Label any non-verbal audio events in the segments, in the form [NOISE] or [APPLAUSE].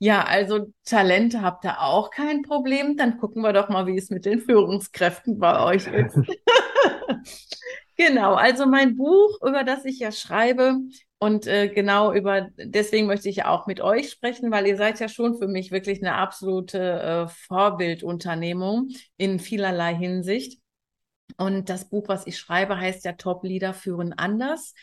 Ja, also Talente habt ihr auch kein Problem. Dann gucken wir doch mal, wie es mit den Führungskräften bei euch ist. [LAUGHS] genau, also mein Buch, über das ich ja schreibe und äh, genau über, deswegen möchte ich auch mit euch sprechen, weil ihr seid ja schon für mich wirklich eine absolute äh, Vorbildunternehmung in vielerlei Hinsicht. Und das Buch, was ich schreibe, heißt ja Top Leader führen anders.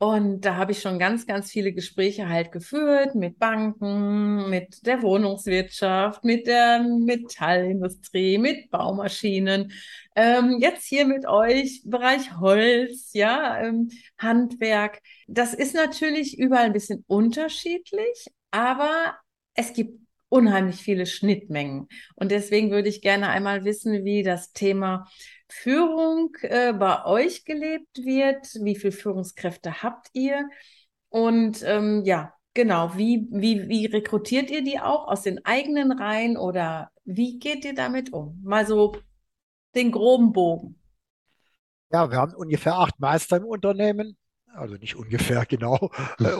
Und da habe ich schon ganz, ganz viele Gespräche halt geführt mit Banken, mit der Wohnungswirtschaft, mit der Metallindustrie, mit Baumaschinen. Ähm, jetzt hier mit euch Bereich Holz, ja, ähm, Handwerk. Das ist natürlich überall ein bisschen unterschiedlich, aber es gibt unheimlich viele Schnittmengen. Und deswegen würde ich gerne einmal wissen, wie das Thema Führung äh, bei euch gelebt wird, wie viele Führungskräfte habt ihr und ähm, ja, genau, wie, wie, wie rekrutiert ihr die auch aus den eigenen Reihen oder wie geht ihr damit um? Mal so den groben Bogen. Ja, wir haben ungefähr acht Meister im Unternehmen, also nicht ungefähr [LAUGHS] genau.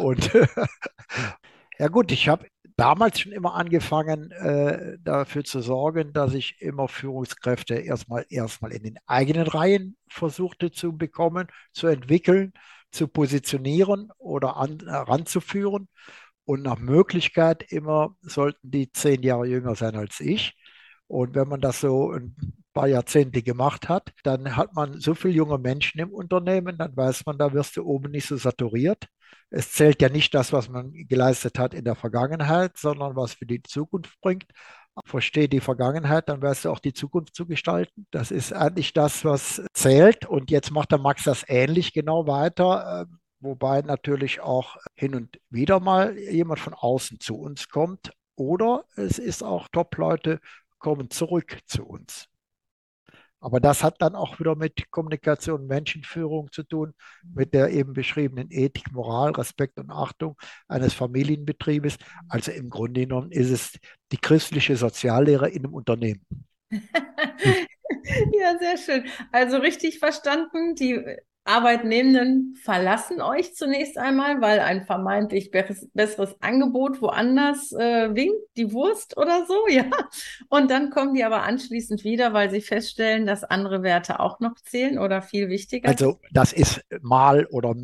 Und [LAUGHS] ja gut, ich habe damals schon immer angefangen, äh, dafür zu sorgen, dass ich immer Führungskräfte erstmal, erstmal in den eigenen Reihen versuchte zu bekommen, zu entwickeln, zu positionieren oder an, heranzuführen. Und nach Möglichkeit immer sollten die zehn Jahre jünger sein als ich. Und wenn man das so ein paar Jahrzehnte gemacht hat, dann hat man so viele junge Menschen im Unternehmen, dann weiß man, da wirst du oben nicht so saturiert. Es zählt ja nicht das, was man geleistet hat in der Vergangenheit, sondern was für die Zukunft bringt. Verstehe die Vergangenheit, dann wirst du auch die Zukunft zu gestalten. Das ist eigentlich das, was zählt. Und jetzt macht der Max das ähnlich genau weiter, ähm, wobei natürlich auch hin und wieder mal jemand von außen zu uns kommt. Oder es ist auch Top-Leute kommen zurück zu uns. Aber das hat dann auch wieder mit Kommunikation, Menschenführung zu tun, mit der eben beschriebenen Ethik, Moral, Respekt und Achtung eines Familienbetriebes. Also im Grunde genommen ist es die christliche Soziallehre in einem Unternehmen. [LAUGHS] ja, sehr schön. Also richtig verstanden, die Arbeitnehmenden verlassen euch zunächst einmal, weil ein vermeintlich besseres Angebot woanders äh, winkt, die Wurst oder so, [LAUGHS] ja. Und dann kommen die aber anschließend wieder, weil sie feststellen, dass andere Werte auch noch zählen oder viel wichtiger. Also das ist mal oder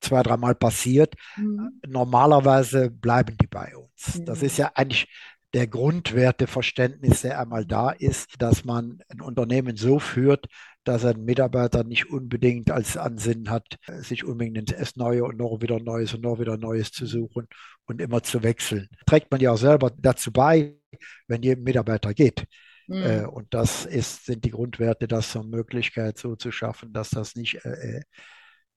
zwei, dreimal passiert. Mhm. Normalerweise bleiben die bei uns. Mhm. Das ist ja eigentlich der Grundwerteverständnis, der einmal da ist, dass man ein Unternehmen so führt, dass ein Mitarbeiter nicht unbedingt als Ansinnen hat, sich unbedingt das Neue und noch wieder Neues und noch wieder Neues zu suchen und immer zu wechseln. Trägt man ja auch selber dazu bei, wenn jedem Mitarbeiter geht. Mhm. und das ist, sind die Grundwerte, das zur Möglichkeit so zu schaffen, dass das nicht, äh, äh,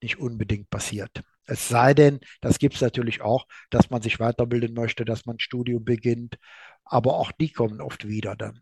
nicht unbedingt passiert. Es sei denn, das gibt es natürlich auch, dass man sich weiterbilden möchte, dass man ein Studium beginnt, aber auch die kommen oft wieder dann.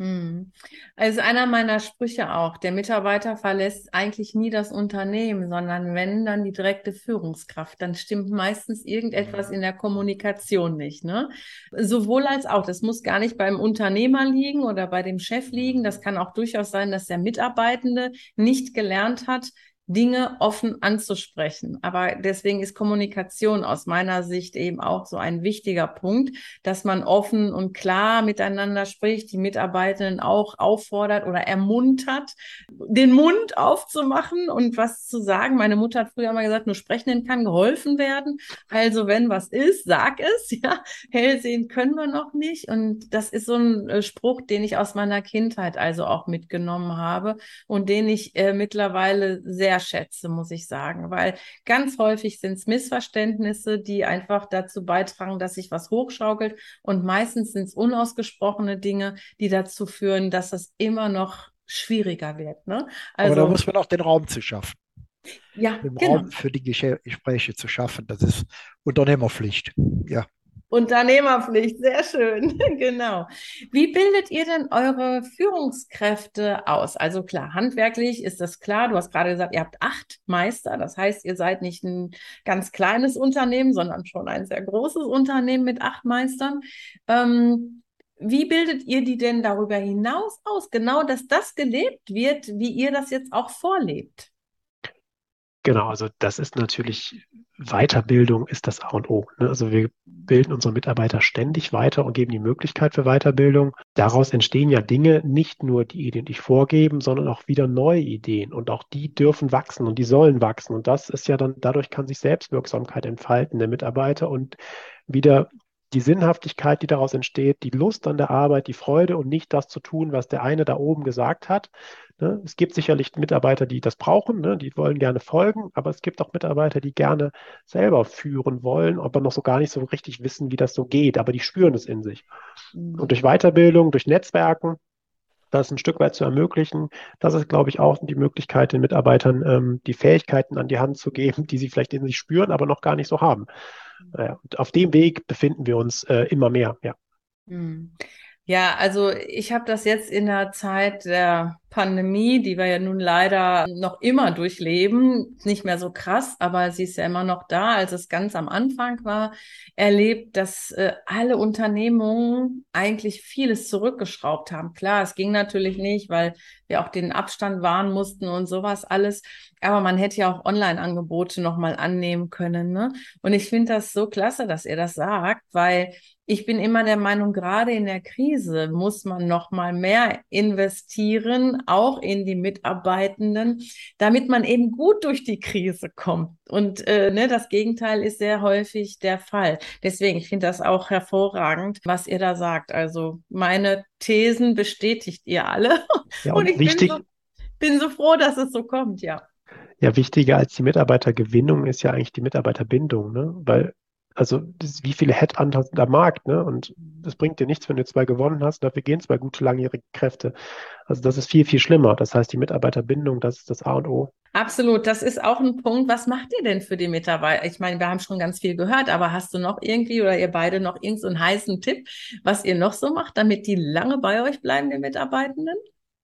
Hm. Also einer meiner Sprüche auch, der Mitarbeiter verlässt eigentlich nie das Unternehmen, sondern wenn, dann die direkte Führungskraft. Dann stimmt meistens irgendetwas in der Kommunikation nicht. Ne? Sowohl als auch. Das muss gar nicht beim Unternehmer liegen oder bei dem Chef liegen. Das kann auch durchaus sein, dass der Mitarbeitende nicht gelernt hat, Dinge offen anzusprechen. Aber deswegen ist Kommunikation aus meiner Sicht eben auch so ein wichtiger Punkt, dass man offen und klar miteinander spricht, die Mitarbeitenden auch auffordert oder ermuntert, den Mund aufzumachen und was zu sagen. Meine Mutter hat früher mal gesagt, nur sprechen kann geholfen werden. Also wenn was ist, sag es. [LAUGHS] Ja, hell sehen können wir noch nicht. Und das ist so ein äh, Spruch, den ich aus meiner Kindheit also auch mitgenommen habe und den ich äh, mittlerweile sehr schätze, muss ich sagen, weil ganz häufig sind es Missverständnisse, die einfach dazu beitragen, dass sich was hochschaukelt und meistens sind es unausgesprochene Dinge, die dazu führen, dass es immer noch schwieriger wird. Ne? Also, Aber da muss man auch den Raum zu schaffen. Ja, den genau. Raum für die Gespräche zu schaffen, das ist Unternehmerpflicht. Ja. Unternehmerpflicht, sehr schön, [LAUGHS] genau. Wie bildet ihr denn eure Führungskräfte aus? Also klar, handwerklich ist das klar. Du hast gerade gesagt, ihr habt acht Meister. Das heißt, ihr seid nicht ein ganz kleines Unternehmen, sondern schon ein sehr großes Unternehmen mit acht Meistern. Ähm, wie bildet ihr die denn darüber hinaus aus? Genau, dass das gelebt wird, wie ihr das jetzt auch vorlebt. Genau, also das ist natürlich Weiterbildung ist das A und O. Ne? Also wir bilden unsere Mitarbeiter ständig weiter und geben die Möglichkeit für Weiterbildung. Daraus entstehen ja Dinge, nicht nur die Ideen, die ich vorgeben, sondern auch wieder neue Ideen. Und auch die dürfen wachsen und die sollen wachsen. Und das ist ja dann, dadurch kann sich Selbstwirksamkeit entfalten der Mitarbeiter und wieder die Sinnhaftigkeit, die daraus entsteht, die Lust an der Arbeit, die Freude und nicht das zu tun, was der eine da oben gesagt hat. Ne? Es gibt sicherlich Mitarbeiter, die das brauchen, ne? die wollen gerne folgen, aber es gibt auch Mitarbeiter, die gerne selber führen wollen, aber noch so gar nicht so richtig wissen, wie das so geht, aber die spüren es in sich. Mhm. Und durch Weiterbildung, durch Netzwerken, das ein Stück weit zu ermöglichen. Das ist, glaube ich, auch die Möglichkeit, den Mitarbeitern ähm, die Fähigkeiten an die Hand zu geben, [LAUGHS] die sie vielleicht in sich spüren, aber noch gar nicht so haben. Naja, und auf dem Weg befinden wir uns äh, immer mehr, ja. Hm. Ja, also ich habe das jetzt in der Zeit der Pandemie, die wir ja nun leider noch immer durchleben, nicht mehr so krass, aber sie ist ja immer noch da, als es ganz am Anfang war, erlebt, dass äh, alle Unternehmungen eigentlich vieles zurückgeschraubt haben. Klar, es ging natürlich nicht, weil wir auch den Abstand wahren mussten und sowas alles, aber man hätte ja auch Online-Angebote nochmal annehmen können. Ne? Und ich finde das so klasse, dass ihr das sagt, weil ich bin immer der Meinung, gerade in der Krise muss man noch mal mehr investieren, auch in die Mitarbeitenden, damit man eben gut durch die Krise kommt. Und äh, ne, das Gegenteil ist sehr häufig der Fall. Deswegen, ich finde das auch hervorragend, was ihr da sagt. Also meine Thesen bestätigt ihr alle. [LAUGHS] Ja, und, und ich wichtig, bin, so, bin so froh, dass es so kommt, ja. Ja, wichtiger als die Mitarbeitergewinnung ist ja eigentlich die Mitarbeiterbindung, ne? Weil also das, wie viele Headhunter sind am Markt, ne? Und das bringt dir nichts, wenn du zwei gewonnen hast. Dafür gehen zwei gute langjährige Kräfte. Also das ist viel, viel schlimmer. Das heißt, die Mitarbeiterbindung, das ist das A und O. Absolut, das ist auch ein Punkt. Was macht ihr denn für die Mitarbeiter? Ich meine, wir haben schon ganz viel gehört, aber hast du noch irgendwie oder ihr beide noch irgendeinen so heißen Tipp, was ihr noch so macht, damit die lange bei euch bleiben, die Mitarbeitenden?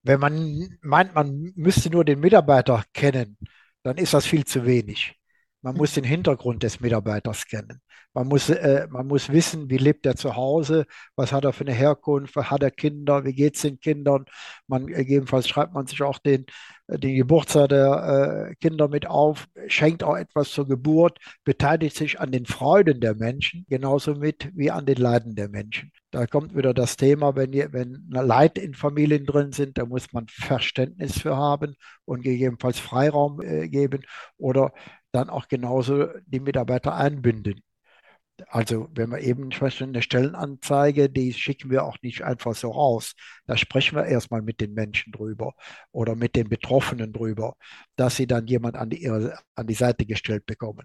Wenn man meint, man müsste nur den Mitarbeiter kennen, dann ist das viel zu wenig. Man muss den Hintergrund des Mitarbeiters kennen. Man muss, äh, man muss wissen, wie lebt er zu Hause, was hat er für eine Herkunft, hat er Kinder, wie geht es den Kindern. Man, gegebenenfalls schreibt man sich auch den, äh, den Geburtstag der äh, Kinder mit auf, schenkt auch etwas zur Geburt, beteiligt sich an den Freuden der Menschen genauso mit wie an den Leiden der Menschen. Da kommt wieder das Thema, wenn, wenn Leid in Familien drin sind, da muss man Verständnis für haben und gegebenenfalls Freiraum äh, geben oder dann auch genauso die Mitarbeiter einbinden. Also wenn wir eben eine Stellenanzeige, die schicken wir auch nicht einfach so raus. Da sprechen wir erstmal mit den Menschen drüber oder mit den Betroffenen drüber, dass sie dann jemand an die, an die Seite gestellt bekommen.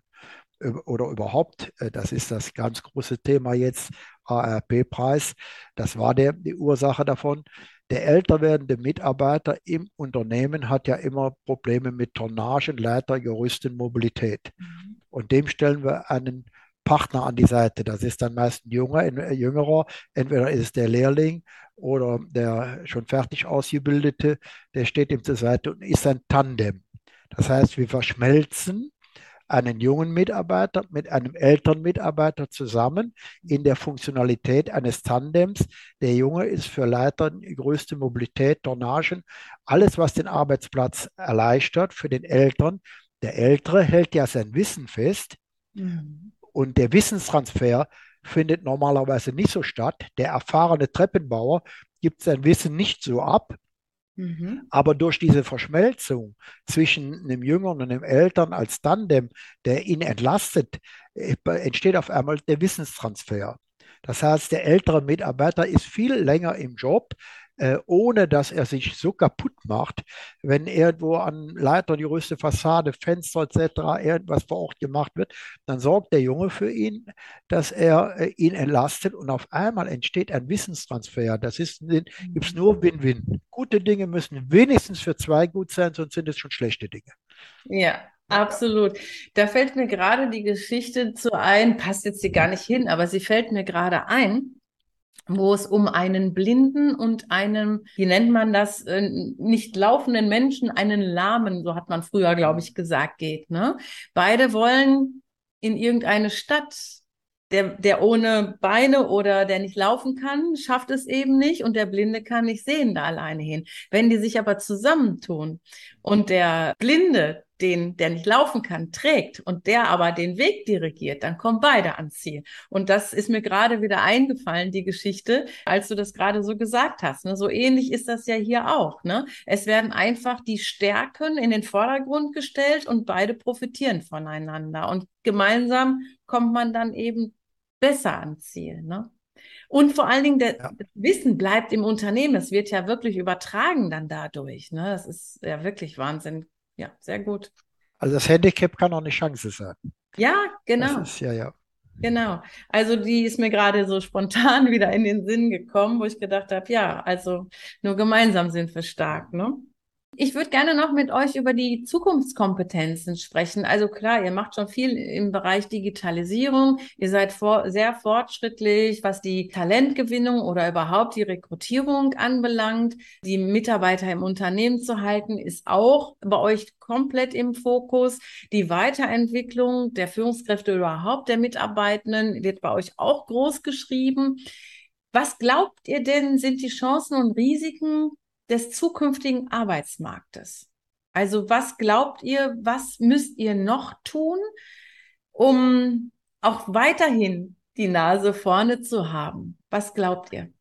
Oder überhaupt, äh, das ist das ganz große Thema jetzt, ARP-Preis. Das war der, die Ursache davon. Der älter werdende Mitarbeiter im Unternehmen hat ja immer Probleme mit Tonnagen, Leiter, Gerüsten, Mobilität. Mhm. Und dem stellen wir einen Partner an die Seite. Das ist dann meist ein junger, ein äh, jüngerer. Entweder ist es der Lehrling oder der schon fertig ausgebildete, der steht ihm zur Seite und ist ein Tandem. Das heißt, wir verschmelzen einen jungen Mitarbeiter mit einem älteren Mitarbeiter zusammen in der Funktionalität eines Tandems. Der Junge ist für Leiter größte Mobilität, Tornagen, alles, was den Arbeitsplatz erleichtert für den Älteren. Der Ältere hält ja sein Wissen fest mhm. und der Wissenstransfer findet normalerweise nicht so statt. Der erfahrene Treppenbauer gibt sein Wissen nicht so ab, Mhm. Aber durch diese Verschmelzung zwischen einem Jüngeren und einem Eltern als Tandem, der ihn entlastet, äh, entsteht auf einmal der Wissenstransfer. Das heißt, der ältere Mitarbeiter ist viel länger im Job, äh, ohne dass er sich so kaputt macht, wenn irgendwo an Leiter die größte Fassade, Fenster etc. irgendwas vor Ort gemacht wird, dann sorgt der Junge für ihn, dass er äh, ihn entlastet und auf einmal entsteht ein Wissenstransfer. Das ist gibt es nur Win-Win. Gute Dinge müssen wenigstens für zwei gut sein, sonst sind es schon schlechte Dinge. Ja, Absolut. Da fällt mir gerade die Geschichte zu ein, passt jetzt hier gar nicht hin, aber sie fällt mir gerade ein, wo es um einen blinden und einen, wie nennt man das, äh, nicht laufenden Menschen, einen lahmen, so hat man früher, glaube ich, gesagt, geht. Ne? Beide wollen in irgendeine Stadt der, der ohne Beine oder der nicht laufen kann, schafft es eben nicht und der Blinde kann nicht sehen da alleine hin. Wenn die sich aber zusammentun und der Blinde, den, der nicht laufen kann, trägt und der aber den Weg dirigiert, dann kommen beide ans Ziel. Und das ist mir gerade wieder eingefallen, die Geschichte, als du das gerade so gesagt hast. Ne? So ähnlich ist das ja hier auch. Ne? Es werden einfach die Stärken in den Vordergrund gestellt und beide profitieren voneinander. Und gemeinsam kommt man dann eben besser ans Ziel. Ne? Und vor allen Dingen, der, ja. das Wissen bleibt im Unternehmen. Es wird ja wirklich übertragen dann dadurch. Ne? Das ist ja wirklich Wahnsinn. Ja, sehr gut. Also das Handicap kann auch eine Chance sein. Ja, genau. Ist, ja, ja. Genau. Also die ist mir gerade so spontan [LAUGHS] wieder in den Sinn gekommen, wo ich gedacht habe, ja, also nur gemeinsam sind wir stark, ne? Ich würde gerne noch mit euch über die Zukunftskompetenzen sprechen. Also klar, ihr macht schon viel im Bereich Digitalisierung. Ihr seid vor, sehr fortschrittlich, was die Talentgewinnung oder überhaupt die Rekrutierung anbelangt. Die Mitarbeiter im Unternehmen zu halten, ist auch bei euch komplett im Fokus. Die Weiterentwicklung der Führungskräfte überhaupt der Mitarbeitenden wird bei euch auch groß geschrieben. Was glaubt ihr denn, sind die Chancen und Risiken des zukünftigen Arbeitsmarktes? Also was glaubt ihr, was müsst ihr noch tun, um auch weiterhin die Nase vorne zu haben? Was glaubt ihr?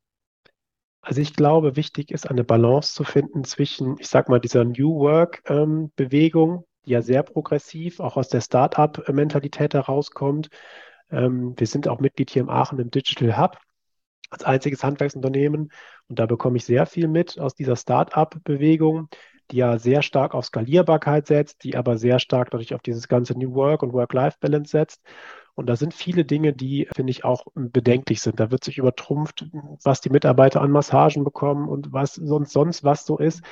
Also ich glaube, wichtig ist eine Balance zu finden zwischen, ich sag mal, dieser New Work-Bewegung, ähm, die ja sehr progressiv auch aus der Start-up-Mentalität herauskommt. Ähm, wir sind auch Mitglied hier im Aachen im Digital Hub als einziges Handwerksunternehmen. Und da bekomme ich sehr viel mit aus dieser Start-up-Bewegung, die ja sehr stark auf Skalierbarkeit setzt, die aber sehr stark natürlich auf dieses ganze New Work und Work-Life-Balance setzt. Und da sind viele Dinge, die, finde ich, auch bedenklich sind. Da wird sich übertrumpft, was die Mitarbeiter an Massagen bekommen und was sonst, sonst was so ist.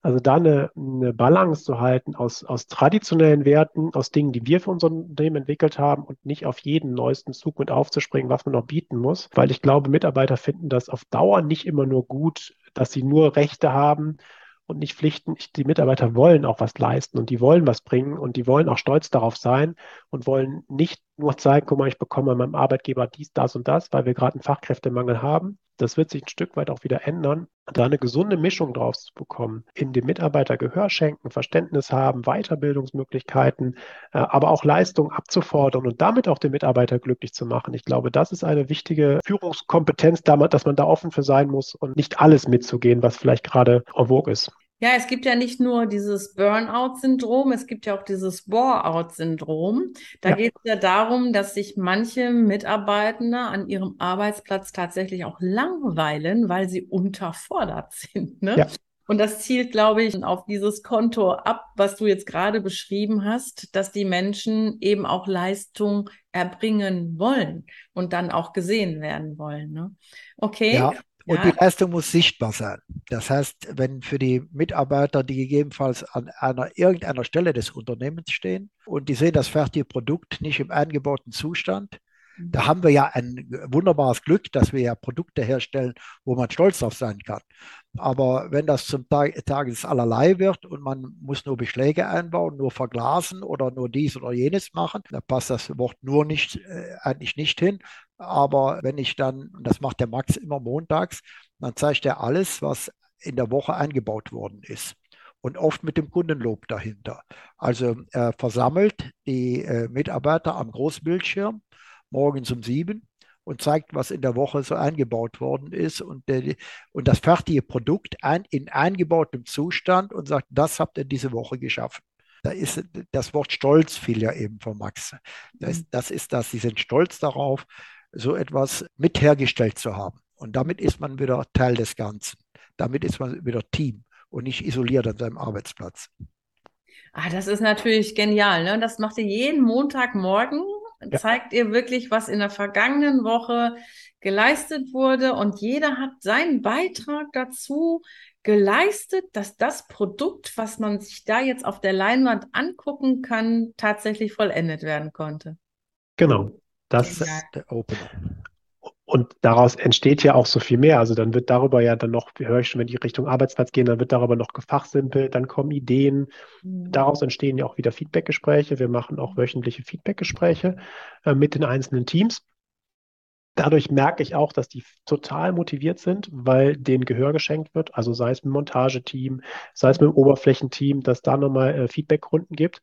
Also da eine, eine Balance zu halten aus, aus traditionellen Werten, aus Dingen, die wir für unser Unternehmen entwickelt haben und nicht auf jeden neuesten Zug mit aufzuspringen, was man noch bieten muss. Weil ich glaube, Mitarbeiter finden das auf Dauer nicht immer nur gut, dass sie nur Rechte haben und nicht Pflichten. Die Mitarbeiter wollen auch was leisten und die wollen was bringen und die wollen auch stolz darauf sein und wollen nicht nur zeigen, guck mal, ich bekomme meinem Arbeitgeber dies, das und das, weil wir gerade einen Fachkräftemangel haben. Das wird sich ein Stück weit auch wieder ändern. Da eine gesunde Mischung drauf zu bekommen, in dem Mitarbeiter Gehör schenken, Verständnis haben, Weiterbildungsmöglichkeiten, äh, aber auch Leistung abzufordern und damit auch den Mitarbeiter glücklich zu machen. Ich glaube, das ist eine wichtige Führungskompetenz, dass man da offen für sein muss und nicht alles mitzugehen, was vielleicht gerade en vogue ist. Ja, es gibt ja nicht nur dieses Burnout-Syndrom, es gibt ja auch dieses Bore-out-Syndrom. Da ja. geht es ja darum, dass sich manche Mitarbeitende an ihrem Arbeitsplatz tatsächlich auch langweilen, weil sie unterfordert sind. Ne? Ja. Und das zielt, glaube ich, auf dieses Konto ab, was du jetzt gerade beschrieben hast, dass die Menschen eben auch Leistung erbringen wollen und dann auch gesehen werden wollen. Ne? Okay. Ja. Und die Leistung muss sichtbar sein. Das heißt, wenn für die Mitarbeiter, die gegebenenfalls an einer irgendeiner Stelle des Unternehmens stehen und die sehen das fertige Produkt nicht im eingebauten Zustand, mhm. da haben wir ja ein wunderbares Glück, dass wir ja Produkte herstellen, wo man stolz drauf sein kann. Aber wenn das zum Tag, Tages allerlei wird und man muss nur Beschläge einbauen, nur verglasen oder nur dies oder jenes machen, da passt das Wort nur nicht, äh, eigentlich nicht hin. Aber wenn ich dann, und das macht der Max immer montags, dann zeigt er alles, was in der Woche eingebaut worden ist. Und oft mit dem Kundenlob dahinter. Also er versammelt die äh, Mitarbeiter am Großbildschirm morgens um sieben und zeigt, was in der Woche so eingebaut worden ist und, der, und das fertige Produkt ein, in eingebautem Zustand und sagt, das habt ihr diese Woche geschaffen. Da ist das Wort Stolz fiel ja eben von Max. Das, mhm. das ist das, sie sind stolz darauf, so etwas mit hergestellt zu haben. Und damit ist man wieder Teil des Ganzen. Damit ist man wieder Team und nicht isoliert an seinem Arbeitsplatz. Ah, das ist natürlich genial. Ne? Das macht ihr jeden Montagmorgen. Ja. Zeigt ihr wirklich, was in der vergangenen Woche geleistet wurde und jeder hat seinen Beitrag dazu geleistet, dass das Produkt, was man sich da jetzt auf der Leinwand angucken kann, tatsächlich vollendet werden konnte. Genau. Das ist der Opener. Und daraus entsteht ja auch so viel mehr. Also dann wird darüber ja dann noch, höre ich schon, wenn die Richtung Arbeitsplatz gehen, dann wird darüber noch gefachsimpelt, dann kommen Ideen. Mhm. Daraus entstehen ja auch wieder Feedbackgespräche. Wir machen auch wöchentliche Feedbackgespräche äh, mit den einzelnen Teams. Dadurch merke ich auch, dass die total motiviert sind, weil denen Gehör geschenkt wird. Also sei es mit dem Montageteam, sei es mit dem Oberflächenteam, dass da nochmal äh, Feedbackrunden gibt.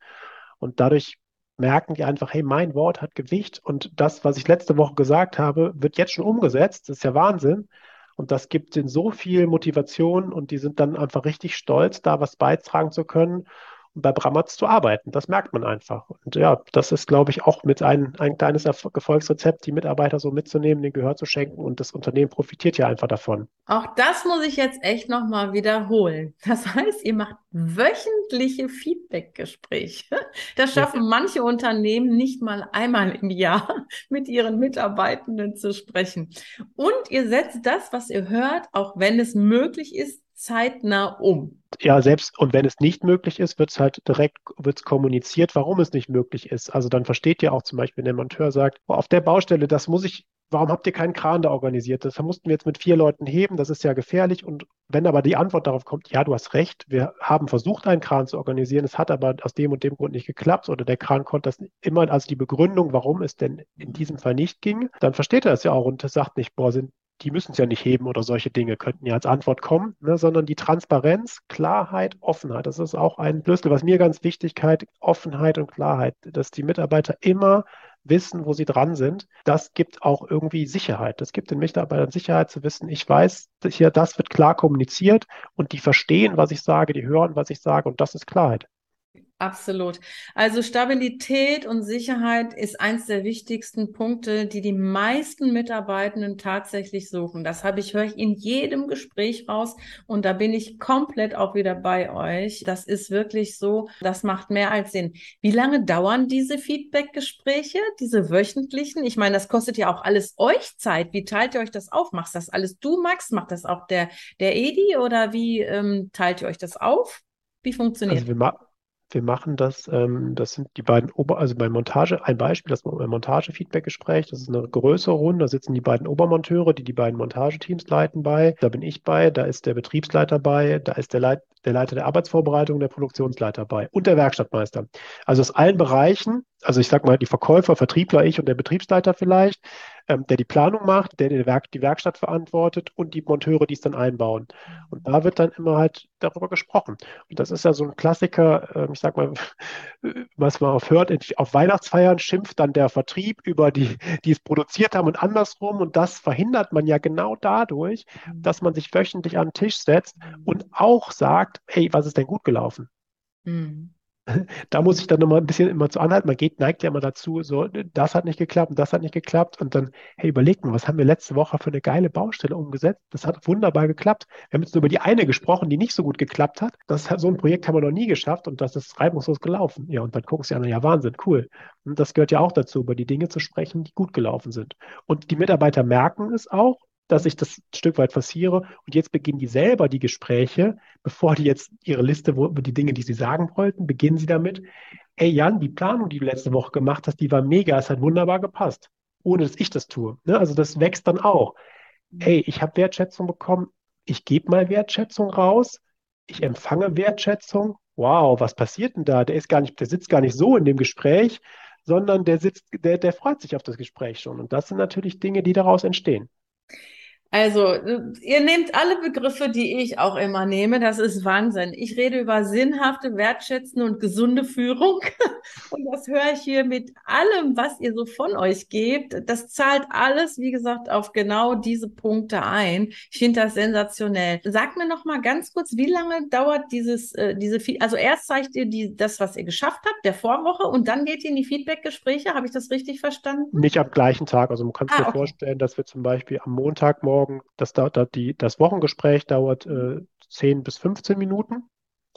Und dadurch merken die einfach, hey, mein Wort hat Gewicht und das, was ich letzte Woche gesagt habe, wird jetzt schon umgesetzt. Das ist ja Wahnsinn. Und das gibt ihnen so viel Motivation und die sind dann einfach richtig stolz, da was beitragen zu können bei Brammertz zu arbeiten. Das merkt man einfach. Und ja, das ist, glaube ich, auch mit ein, ein kleines Erfolgsrezept, die Mitarbeiter so mitzunehmen, den Gehör zu schenken und das Unternehmen profitiert ja einfach davon. Auch das muss ich jetzt echt nochmal wiederholen. Das heißt, ihr macht wöchentliche Feedbackgespräche. Das schaffen ja. manche Unternehmen nicht mal einmal im Jahr mit ihren Mitarbeitenden zu sprechen. Und ihr setzt das, was ihr hört, auch wenn es möglich ist, zeitnah um. Ja, selbst und wenn es nicht möglich ist, wird es halt direkt wird's kommuniziert, warum es nicht möglich ist. Also dann versteht ihr auch zum Beispiel, wenn der Monteur sagt, oh, auf der Baustelle, das muss ich, warum habt ihr keinen Kran da organisiert? Das mussten wir jetzt mit vier Leuten heben, das ist ja gefährlich. Und wenn aber die Antwort darauf kommt, ja, du hast recht, wir haben versucht, einen Kran zu organisieren, es hat aber aus dem und dem Grund nicht geklappt oder der Kran konnte das immer, also die Begründung, warum es denn in diesem Fall nicht ging, dann versteht er es ja auch und sagt nicht, boah, sind die müssen es ja nicht heben oder solche Dinge könnten ja als Antwort kommen, ne, sondern die Transparenz, Klarheit, Offenheit. Das ist auch ein Schlüssel, was mir ganz Wichtigkeit, Offenheit und Klarheit, dass die Mitarbeiter immer wissen, wo sie dran sind. Das gibt auch irgendwie Sicherheit. Das gibt den Mitarbeitern Sicherheit zu wissen, ich weiß, hier, das wird klar kommuniziert und die verstehen, was ich sage, die hören, was ich sage und das ist Klarheit. Absolut. Also Stabilität und Sicherheit ist eins der wichtigsten Punkte, die die meisten Mitarbeitenden tatsächlich suchen. Das habe ich, höre ich in jedem Gespräch raus und da bin ich komplett auch wieder bei euch. Das ist wirklich so, das macht mehr als Sinn. Wie lange dauern diese Feedback-Gespräche, diese wöchentlichen? Ich meine, das kostet ja auch alles euch Zeit. Wie teilt ihr euch das auf? Machst das alles du, Max? Macht das auch der, der Edi oder wie ähm, teilt ihr euch das auf? Wie funktioniert also wir machen das, ähm, das sind die beiden Ober, also bei Montage, ein Beispiel, das Montage-Feedback-Gespräch, das ist eine größere Runde, da sitzen die beiden Obermonteure, die die beiden Montageteams leiten bei, da bin ich bei, da ist der Betriebsleiter bei, da ist der, Leit, der Leiter der Arbeitsvorbereitung, der Produktionsleiter bei und der Werkstattmeister. Also aus allen Bereichen, also ich sag mal, die Verkäufer, Vertriebler, ich und der Betriebsleiter vielleicht, ähm, der die Planung macht, der die, Werk die Werkstatt verantwortet und die Monteure, die es dann einbauen. Und da wird dann immer halt darüber gesprochen. Und das ist ja so ein Klassiker, äh, ich sag mal, [LAUGHS] was man oft hört, auf Weihnachtsfeiern schimpft dann der Vertrieb über die, die es produziert haben und andersrum. Und das verhindert man ja genau dadurch, dass man sich wöchentlich an den Tisch setzt und auch sagt, hey, was ist denn gut gelaufen? Mhm [LAUGHS] da muss ich dann nochmal ein bisschen immer zu anhalten. Man geht, neigt ja immer dazu, so, das hat nicht geklappt und das hat nicht geklappt. Und dann, hey, überleg mal, was haben wir letzte Woche für eine geile Baustelle umgesetzt? Das hat wunderbar geklappt. Wir haben jetzt nur über die eine gesprochen, die nicht so gut geklappt hat. Das, so ein Projekt haben wir noch nie geschafft und das ist reibungslos gelaufen. Ja, und dann gucken sie an, ja, Wahnsinn, cool. Und das gehört ja auch dazu, über die Dinge zu sprechen, die gut gelaufen sind. Und die Mitarbeiter merken es auch dass ich das ein Stück weit forciere. Und jetzt beginnen die selber die Gespräche, bevor die jetzt ihre Liste, die Dinge, die sie sagen wollten, beginnen sie damit. Ey Jan, die Planung, die du letzte Woche gemacht hast, die war mega, es hat wunderbar gepasst, ohne dass ich das tue. Ne? Also das wächst dann auch. Hey, ich habe Wertschätzung bekommen, ich gebe mal Wertschätzung raus, ich empfange Wertschätzung. Wow, was passiert denn da? Der ist gar nicht, der sitzt gar nicht so in dem Gespräch, sondern der sitzt, der, der freut sich auf das Gespräch schon. Und das sind natürlich Dinge, die daraus entstehen. Also, ihr nehmt alle Begriffe, die ich auch immer nehme. Das ist Wahnsinn. Ich rede über sinnhafte, wertschätzende und gesunde Führung. [LAUGHS] Und das höre ich hier mit allem, was ihr so von euch gebt. Das zahlt alles, wie gesagt, auf genau diese Punkte ein. Ich finde das sensationell. Sag mir noch mal ganz kurz, wie lange dauert dieses, äh, diese, also erst zeigt ihr die, das, was ihr geschafft habt, der Vorwoche, und dann geht ihr in die Feedbackgespräche. Habe ich das richtig verstanden? Nicht am gleichen Tag. Also man kann sich ah, okay. vorstellen, dass wir zum Beispiel am Montagmorgen morgen, das, die, das Wochengespräch dauert äh, 10 bis 15 Minuten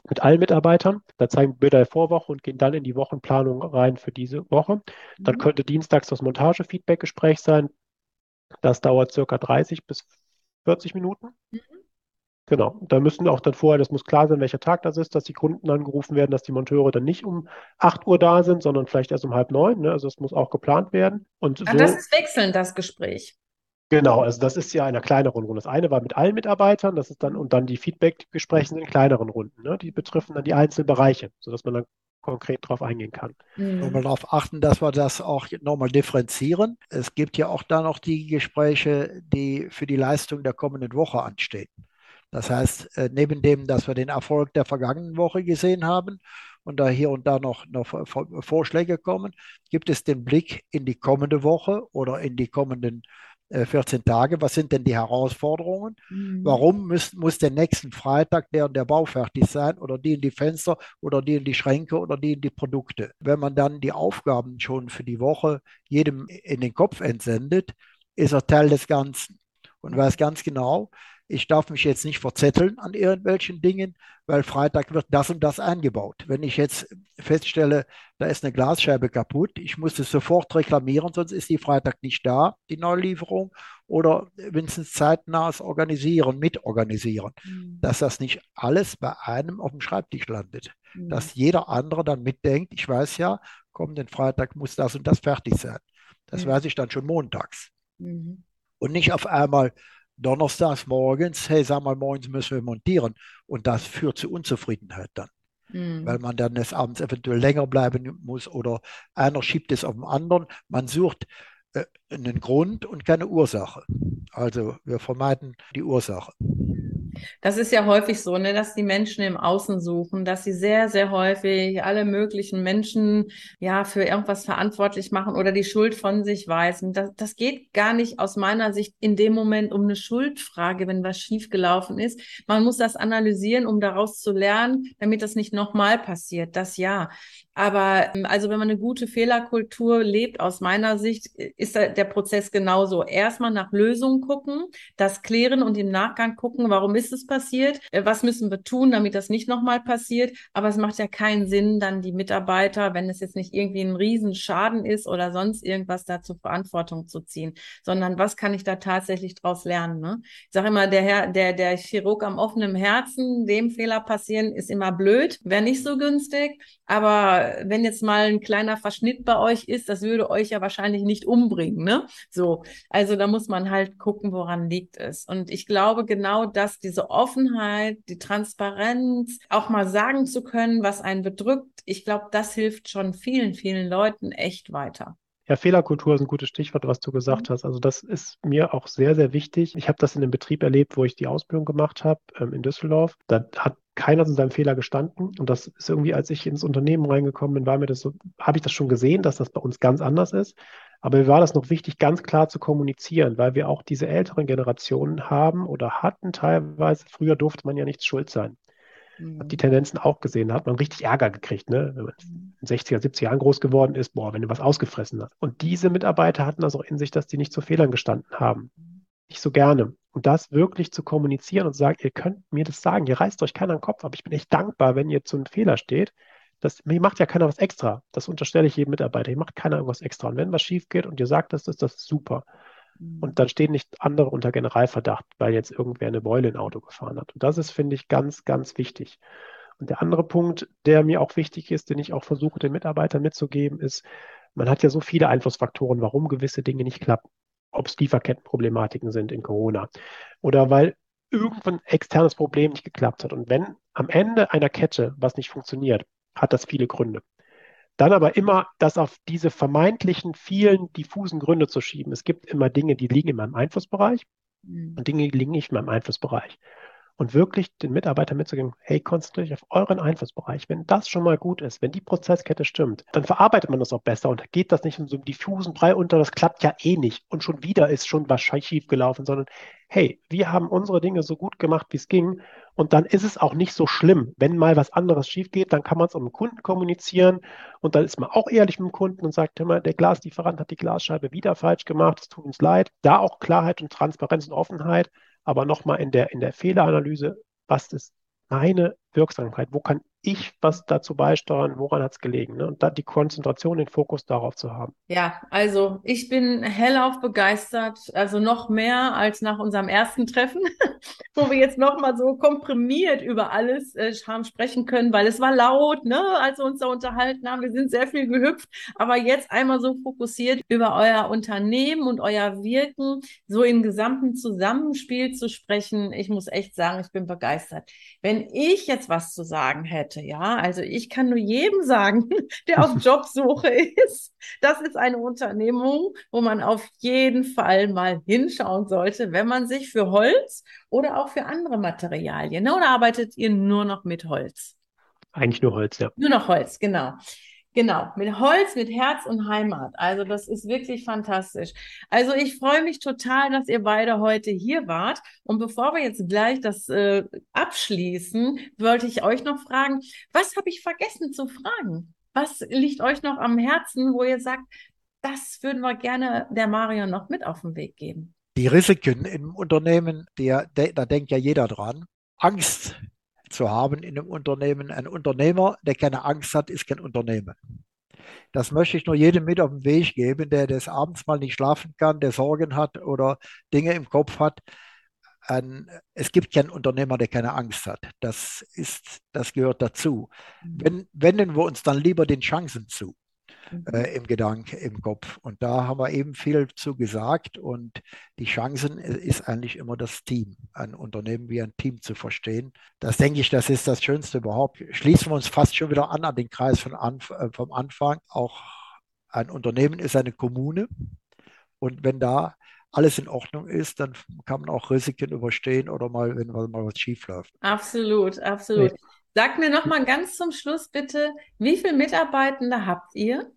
mit allen Mitarbeitern. Da zeigen wir Bilder der Vorwoche und gehen dann in die Wochenplanung rein für diese Woche. Dann mhm. könnte dienstags das Montage-Feedback-Gespräch sein. Das dauert circa 30 bis 40 Minuten. Mhm. Genau, da müssen auch dann vorher, das muss klar sein, welcher Tag das ist, dass die Kunden angerufen werden, dass die Monteure dann nicht um 8 Uhr da sind, sondern vielleicht erst um halb neun. Ne? Also das muss auch geplant werden. Und Ach, so, das ist wechselnd, das Gespräch. Genau, also das ist ja in einer kleineren Runde. Das eine war mit allen Mitarbeitern, das ist dann, und dann die Feedback-Gespräche sind in kleineren Runden. Ne? Die betreffen dann die einzelnen Bereiche, sodass man dann konkret drauf eingehen kann. Nochmal Mhm. darauf achten, dass wir das auch nochmal differenzieren. Es gibt ja auch da noch die Gespräche, die für die Leistung der kommenden Woche anstehen. Das heißt, äh, neben dem, dass wir den Erfolg der vergangenen Woche gesehen haben und da hier und da noch, noch Vor- Vor- Vorschläge kommen, gibt es den Blick in die kommende Woche oder in die kommenden 14 Tage. Was sind denn die Herausforderungen? Mhm. Warum muss, muss der nächsten Freitag der und der Bau fertig sein oder die in die Fenster oder die in die Schränke oder die in die Produkte? Wenn man dann die Aufgaben schon für die Woche jedem in den Kopf entsendet, ist er Teil des Ganzen und weiß ganz genau, ich darf mich jetzt nicht verzetteln an irgendwelchen Dingen, weil Freitag wird das und das eingebaut. Wenn ich jetzt feststelle, da ist eine Glasscheibe kaputt, ich muss es sofort reklamieren, sonst ist die Freitag nicht da, die Neulieferung, oder wenigstens zeitnahes Organisieren, mitorganisieren, Mhm. dass das nicht alles bei einem auf dem Schreibtisch landet, Mhm. dass jeder andere dann mitdenkt, ich weiß ja, kommenden Freitag muss das und das fertig sein. Das Mhm. weiß ich dann schon montags. Mhm. Und nicht auf einmal donnerstags morgens, hey, sag mal, morgens müssen wir montieren. Und das führt zu Unzufriedenheit dann, weil Mhm. man dann des Abends eventuell länger bleiben muss oder einer schiebt es auf den anderen. Man sucht äh, einen Grund und keine Ursache. Also wir vermeiden die Ursache. Das ist ja häufig so, ne, dass die Menschen im Außen suchen, dass sie sehr, sehr häufig alle möglichen Menschen ja für irgendwas verantwortlich machen oder die Schuld von sich weisen. Das, das geht gar nicht aus meiner Sicht in dem Moment um eine Schuldfrage, wenn was schiefgelaufen ist. Man muss das analysieren, um daraus zu lernen, damit das nicht nochmal passiert. Das ja. Aber ähm, also wenn man eine gute Fehlerkultur lebt, aus meiner Sicht, äh, ist der Prozess genauso. Erstmal nach Lösungen gucken, das klären und im Nachgang gucken, warum ist es passiert, Äh, was müssen wir tun, damit das nicht nochmal passiert. Aber es macht ja keinen Sinn, dann die Mitarbeiter, wenn es jetzt nicht irgendwie ein Riesenschaden ist oder sonst irgendwas, da zur Verantwortung zu ziehen, sondern was kann ich da tatsächlich draus lernen? Ne? Ich sage immer, der Herr, der, der Chirurg am offenen Herzen, dem Fehler passieren, ist immer blöd, wäre nicht so günstig. Aber wenn jetzt mal ein kleiner Verschnitt bei euch ist, das würde euch ja wahrscheinlich nicht umbringen, ne? So. Also da muss man halt gucken, woran liegt es. Und ich glaube genau das, diese Offenheit, die Transparenz, auch mal sagen zu können, was einen bedrückt, ich glaube, das hilft schon vielen, vielen Leuten echt weiter. Ja, Fehlerkultur ist ein gutes Stichwort, was du gesagt hast. Also das ist mir auch sehr, sehr wichtig. Ich habe das in einem Betrieb erlebt, wo ich die Ausbildung gemacht habe, ähm, in Düsseldorf. Da hat keiner zu seinem Fehler gestanden. Und das ist irgendwie, als ich ins Unternehmen reingekommen bin, war mir das so, habe ich das schon gesehen, dass das bei uns ganz anders ist. Aber mir war das noch wichtig, ganz klar zu kommunizieren, weil wir auch diese älteren Generationen haben oder hatten teilweise. Früher durfte man ja nichts schuld sein. Mhm. Habe die Tendenzen auch gesehen. Da hat man richtig Ärger gekriegt, ne? Wenn man in den 60er, 70er Jahren groß geworden ist, boah, wenn du was ausgefressen hast. Und diese Mitarbeiter hatten das auch in sich, dass die nicht zu Fehlern gestanden haben. Nicht so gerne. Und das wirklich zu kommunizieren und zu sagen, ihr könnt mir das sagen, ihr reißt euch keiner den Kopf ab. Ich bin echt dankbar, wenn ihr zu einem Fehler steht. Das, mir macht ja keiner was extra. Das unterstelle ich jedem Mitarbeiter. Hier macht keiner irgendwas extra. Und wenn was schief geht und ihr sagt das, ist das super. Mhm. Und dann stehen nicht andere unter Generalverdacht, weil jetzt irgendwer eine Beule in Auto gefahren hat. Und das ist, finde ich, ganz, ganz wichtig. Und der andere Punkt, der mir auch wichtig ist, den ich auch versuche, den Mitarbeitern mitzugeben, ist, man hat ja so viele Einflussfaktoren, warum gewisse Dinge nicht klappen. Ob es Lieferkettenproblematiken sind in Corona oder weil irgendein externes Problem nicht geklappt hat. Und wenn am Ende einer Kette was nicht funktioniert, hat das viele Gründe. Dann aber immer das auf diese vermeintlichen vielen diffusen Gründe zu schieben. Es gibt immer Dinge, die liegen in meinem Einflussbereich Mhm. und Dinge, die liegen nicht in meinem Einflussbereich. Und wirklich den Mitarbeitern mitzugeben, hey, konzentriert euch auf euren Einflussbereich. Wenn das schon mal gut ist, wenn die Prozesskette stimmt, dann verarbeitet man das auch besser und geht das nicht in so einem diffusen Brei unter, das klappt ja eh nicht. Und schon wieder ist schon wahrscheinlich schief gelaufen, sondern hey, wir haben unsere Dinge so gut gemacht, wie es ging. Und dann ist es auch nicht so schlimm. Wenn mal was anderes schief geht, dann kann man es mit dem Kunden kommunizieren. Und dann ist man auch ehrlich mit dem Kunden und sagt immer, der Glaslieferant hat die Glasscheibe wieder falsch gemacht, es tut uns leid. Da auch Klarheit und Transparenz und Offenheit. Aber nochmal in der, in der Fehleranalyse, was ist meine Wirksamkeit? Wo kann ich was dazu beisteuern? Woran hat es gelegen? Ne? Und da die Konzentration, den Fokus darauf zu haben. Ja, also ich bin hellauf begeistert, also noch mehr als nach unserem ersten Treffen [LAUGHS] wo wir jetzt nochmal so komprimiert über alles äh, haben sprechen können, weil es war laut, ne, als wir uns da unterhalten haben. Wir sind sehr viel gehüpft, aber jetzt einmal so fokussiert über euer Unternehmen und euer Wirken, so im gesamten Zusammenspiel zu sprechen. Ich muss echt sagen, ich bin begeistert. Wenn ich jetzt was zu sagen hätte, ja, also ich kann nur jedem sagen, [LAUGHS] der auf [LAUGHS] Jobsuche ist, das ist eine Unternehmung, wo man auf jeden Fall mal hinschauen sollte, wenn man sich für Holz oder auch für andere Materialien, ne? oder arbeitet ihr nur noch mit Holz? Eigentlich nur Holz, ja. Nur noch Holz, genau. Genau, mit Holz, mit Herz und Heimat. Also das ist wirklich fantastisch. Also ich freue mich total, dass ihr beide heute hier wart. Und bevor wir jetzt gleich das äh, abschließen, wollte ich euch noch fragen, was habe ich vergessen zu fragen? Was liegt euch noch am Herzen, wo ihr sagt, das würden wir gerne der Marion noch mit auf den Weg geben? Die Risiken im Unternehmen, der, da denkt ja jeder dran. Angst zu haben in einem Unternehmen. Ein Unternehmer, der keine Angst hat, ist kein Unternehmen. Das möchte ich nur jedem mit auf den Weg geben, der des Abends mal nicht schlafen kann, der Sorgen hat oder Dinge im Kopf hat. Ein, es gibt keinen Unternehmer, der keine Angst hat. Das ist, das gehört dazu. Mhm. Wenn, wenden wir uns dann lieber den Chancen zu äh, im Gedanke, im Kopf. Und da haben wir eben viel zu gesagt. Und die Chancen äh, ist eigentlich immer das Team, ein Unternehmen wie ein Team zu verstehen. Das denke ich, das ist das Schönste überhaupt. Schließen wir uns fast schon wieder an an den Kreis von Anf äh, vom Anfang. Auch ein Unternehmen ist eine Kommune. Und wenn da alles in Ordnung ist, dann kann man auch Risiken überstehen oder mal, wenn mal was schief läuft. Absolut, absolut. Sag mir noch mal ganz zum Schluss bitte, wie viele Mitarbeitende habt ihr?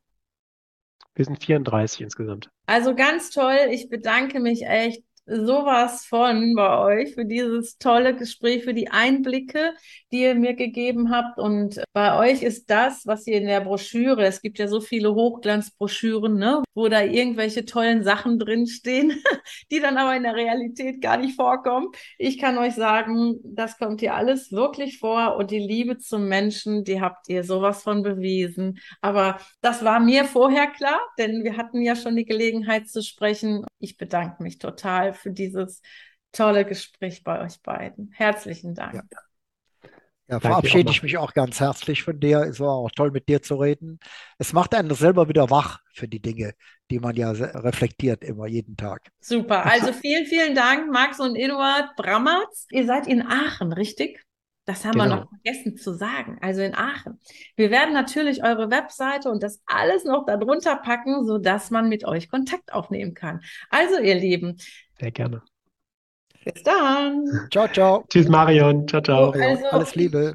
Wir sind 34 insgesamt. Also ganz toll. Ich bedanke mich echt sowas von bei euch für dieses tolle Gespräch, für die Einblicke, die ihr mir gegeben habt. Und bei euch ist das, was ihr in der Broschüre, es gibt ja so viele Hochglanzbroschüren, ne, wo da irgendwelche tollen Sachen drinstehen, [LAUGHS] die dann aber in der Realität gar nicht vorkommen. Ich kann euch sagen, das kommt hier alles wirklich vor und die Liebe zum Menschen, die habt ihr sowas von bewiesen. Aber das war mir vorher klar, denn wir hatten ja schon die Gelegenheit zu sprechen. Ich bedanke mich total für dieses tolle Gespräch bei euch beiden. Herzlichen Dank. Ja. Ja, verabschiede ich mich auch ganz herzlich von dir. Es war auch toll, mit dir zu reden. Es macht einen selber wieder wach für die Dinge, die man ja reflektiert immer jeden Tag. Super. Also vielen, vielen Dank, Max und Eduard Brammertz. Ihr seid in Aachen, richtig? Das haben genau. wir noch vergessen zu sagen. Also in Aachen. Wir werden natürlich eure Webseite und das alles noch darunter packen, sodass man mit euch Kontakt aufnehmen kann. Also ihr Lieben, sehr gerne. Bis dann. Ciao, ciao. Tschüss, Marion. Ciao, ciao. Also, Alles Liebe.